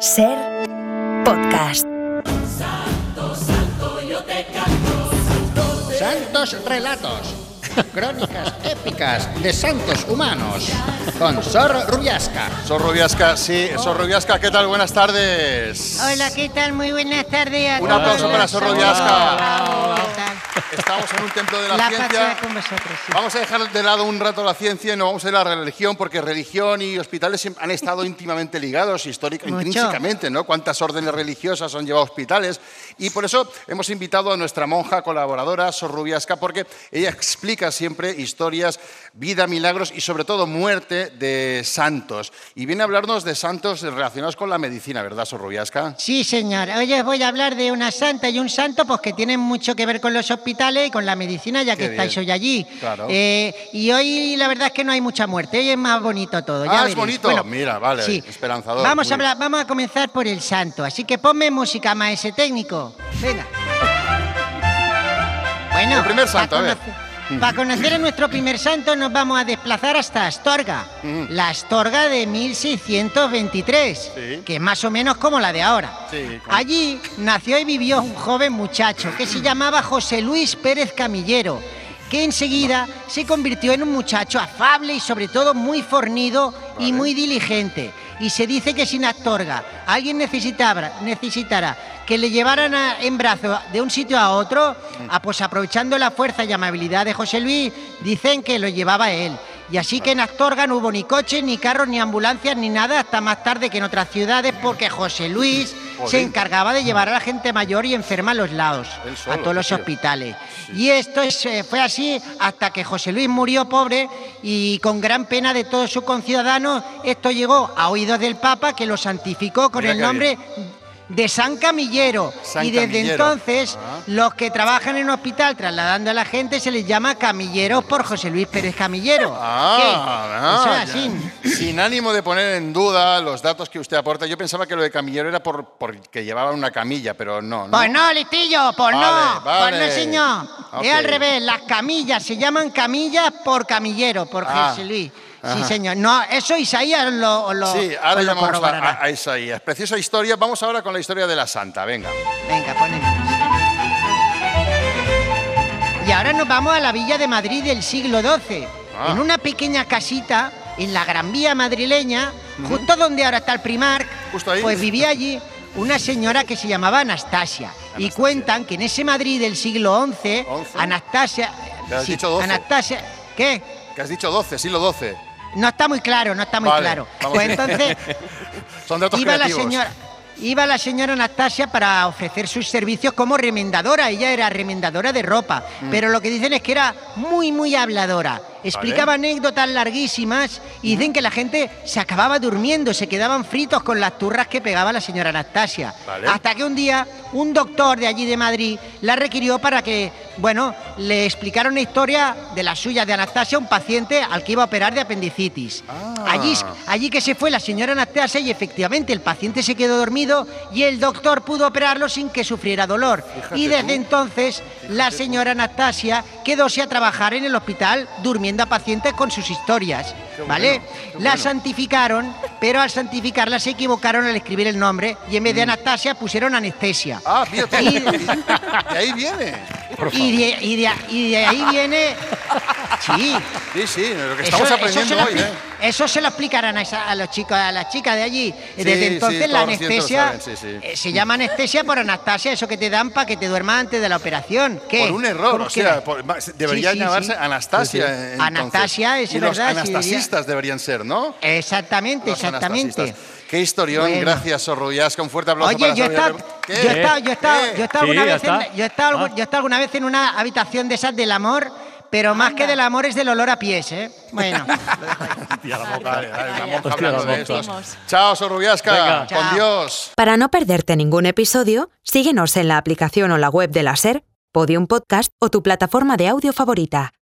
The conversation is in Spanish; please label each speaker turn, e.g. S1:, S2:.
S1: Ser podcast.
S2: Santos Relatos. Crónicas épicas de santos humanos. Con Sor Rubiasca.
S3: Sor Rubiasca, sí, Sor Rubiasca, ¿qué tal? Buenas tardes.
S4: Hola, ¿qué tal? Muy buenas tardes a
S3: Un aplauso para Sor Rubiasca.
S4: Hola, ¿qué tal?
S3: Estamos en un templo de la,
S4: La
S3: ciencia.
S4: con vosotros. sí.
S3: Vamos a dejar de lado un rato la ciencia y nos vamos a ir a la religión, porque religión y hospitales siempre han estado íntimamente ligados, histórica,
S4: Mucho.
S3: intrínsecamente, ¿no? Cuántas órdenes religiosas han llevado a hospitales. Y por eso hemos invitado a nuestra monja colaboradora, Sor Rubiasca, porque ella explica siempre historias, vida, milagros y sobre todo muerte de santos. Y viene a hablarnos de santos relacionados con la medicina, ¿verdad, Sor Rubiasca?
S4: Sí, señor. Hoy os voy a hablar de una santa y un santo pues, que tienen mucho que ver con los hospitales y con la medicina, ya
S3: Qué
S4: que estáis hoy allí.
S3: Claro.
S4: Eh, y hoy la verdad es que no hay mucha muerte, hoy es más bonito todo. ya
S3: Ah, es bonito. Mira, vale, esperanzador,
S4: Vamos a, hablar, vamos a comenzar por el santo, así que ponme música, maese técnico. Venga. Bueno,
S3: El primer santo, a ver.
S4: Para conocer a nuestro primer santo nos vamos a desplazar hasta Astorga, la Astorga de 1623,
S3: Sí.
S4: que es más o menos como la de ahora.
S3: Sí,
S4: Allí nació y vivió un joven muchacho que se llamaba José Luis Pérez Camillero, que enseguida se convirtió en un muchacho afable y sobre todo muy fornido y muy diligente. Y se dice que sin Astorga alguien necesitara, necesitara que le llevaran a- en brazos de un sitio a otro, ah, pues aprovechando la fuerza y amabilidad de José Luis, dicen que lo llevaba él. Y así que en Astorga no hubo ni coches, ni carros, ni ambulancias, ni nada, hasta más tarde que en otras ciudades, porque José Luis se encargaba de llevar a la gente mayor y enferma a los lados,
S3: solo,
S4: a todos los
S3: tío.
S4: hospitales. Y esto es, eh, fue así hasta que José Luis murió pobre y con gran pena de todos sus conciudadanos, esto llegó a oídos del Papa que lo santificó con
S3: Mira
S4: el nombre de San Camillero.
S3: San
S4: y desde
S3: Camillero.
S4: entonces,
S3: Ah.
S4: los que trabajan en un hospital trasladando a la gente se les llama camilleros por José Luis Pérez Camillero.
S3: Ah,
S4: ¿Qué?
S3: ah,
S4: Eso
S3: ya.
S4: es así.
S3: Sin ánimo de poner en duda los datos que usted aporta, yo pensaba que lo de camillero era por porque llevaba una camilla, pero no. ¿no?
S4: Pues no, listillo, pues
S3: Vale,
S4: no,
S3: vale.
S4: pues no, señor. Es al revés, las camillas se llaman camillas por camillero, por
S3: Ah,
S4: José Luis. Sí, señor. No, eso Isaías lo, lo,
S3: Sí, ahora
S4: lo
S3: llamamos a, a Isaías. Preciosa historia. Vamos ahora con la historia de la santa. Venga.
S4: Venga, ponemos. Y ahora nos vamos a la villa de Madrid del siglo XII.
S3: Ah.
S4: En una pequeña casita en la Gran Vía madrileña, justo donde ahora está el Primark,
S3: Justo ahí.
S4: pues vivía allí una señora que se llamaba Anastasia. Y cuentan que en ese Madrid del siglo XI,
S3: ¿Once?
S4: Anastasia...
S3: Te has dicho doce.
S4: Anastasia... ¿Qué?
S3: Que has dicho 12, siglo 12.
S4: No está muy claro, no está muy
S3: Vale,
S4: claro. Pues entonces
S3: Son datos
S4: iba la señora iba la señora Anastasia para ofrecer sus servicios como remendadora ella era remendadora de ropa
S3: Mm.
S4: pero lo que dicen es que era muy muy habladora explicaba anécdotas larguísimas y dicen que la gente se acababa durmiendo se quedaban fritos con las turras que pegaba la señora Anastasia
S3: Vale.
S4: hasta que un día un doctor de allí de Madrid la requirió para que bueno le explicara una historia de la suya de Anastasia a un paciente al que iba a operar de apendicitis
S3: Ah.
S4: allí Allí que se fue la señora Anastasia y efectivamente el paciente se quedó dormido y el doctor pudo operarlo sin que sufriera dolor.
S3: Fíjate
S4: y desde
S3: tú.
S4: entonces la señora Anastasia quedóse a trabajar en el hospital durmiendo a pacientes con sus historias. ¿Vale?
S3: bueno,
S4: la
S3: bueno.
S4: santificaron, pero al santificarla se equivocaron al escribir el nombre y en vez de Anastasia pusieron anestesia.
S3: Mm. Ah, fíjate.
S4: Y-
S3: ahí viene.
S4: Y de, y de- y de ahí viene. Sí,
S3: Sí, sí, lo que estamos
S4: eso,
S3: aprendiendo
S4: se lo
S3: hoy, ¿eh?
S4: eso se lo explicarán a, esa- a los chicos, a las chicas de allí.
S3: Sí,
S4: Desde
S3: sí,
S4: entonces la anestesia
S3: saben, sí, sí.
S4: eh, se llama anestesia por Anastasia, eso que te dan para que te duermas antes de la operación. ¿Qué?
S3: Por un error,
S4: ¿Cómo
S3: o sea,
S4: era?
S3: por- debería
S4: Sí, sí,
S3: llamarse
S4: sí.
S3: Anastasia. entonces.
S4: Anastasia, es
S3: y los
S4: verdad,
S3: anastasistas deberían ser, ¿no?
S4: Exactamente,
S3: Los
S4: exactamente.
S3: Qué historión,
S4: Bueno.
S3: gracias, Sor Rubiasca. Un fuerte aplauso
S4: Oye,
S3: para
S4: yo he estado, yo he estado, yo he estado,
S3: ¿Qué?
S4: yo he estado
S5: Sí,
S4: alguna
S5: ya
S4: vez en,
S5: está.
S4: yo he estado,
S5: Ah.
S4: yo he estado alguna vez en una habitación de esas del amor, pero más que del amor es del olor a pies, ¿eh? Bueno.
S5: Tía, la boca.
S3: Dale, dale, hablando
S5: la
S3: de estos. Chao, Sor Rubiasca.
S5: Venga.
S3: Con
S4: Chao.
S3: Dios.
S1: Para no perderte ningún episodio, síguenos en la aplicación o la web de la SER, Podium Podcast o tu plataforma de audio favorita.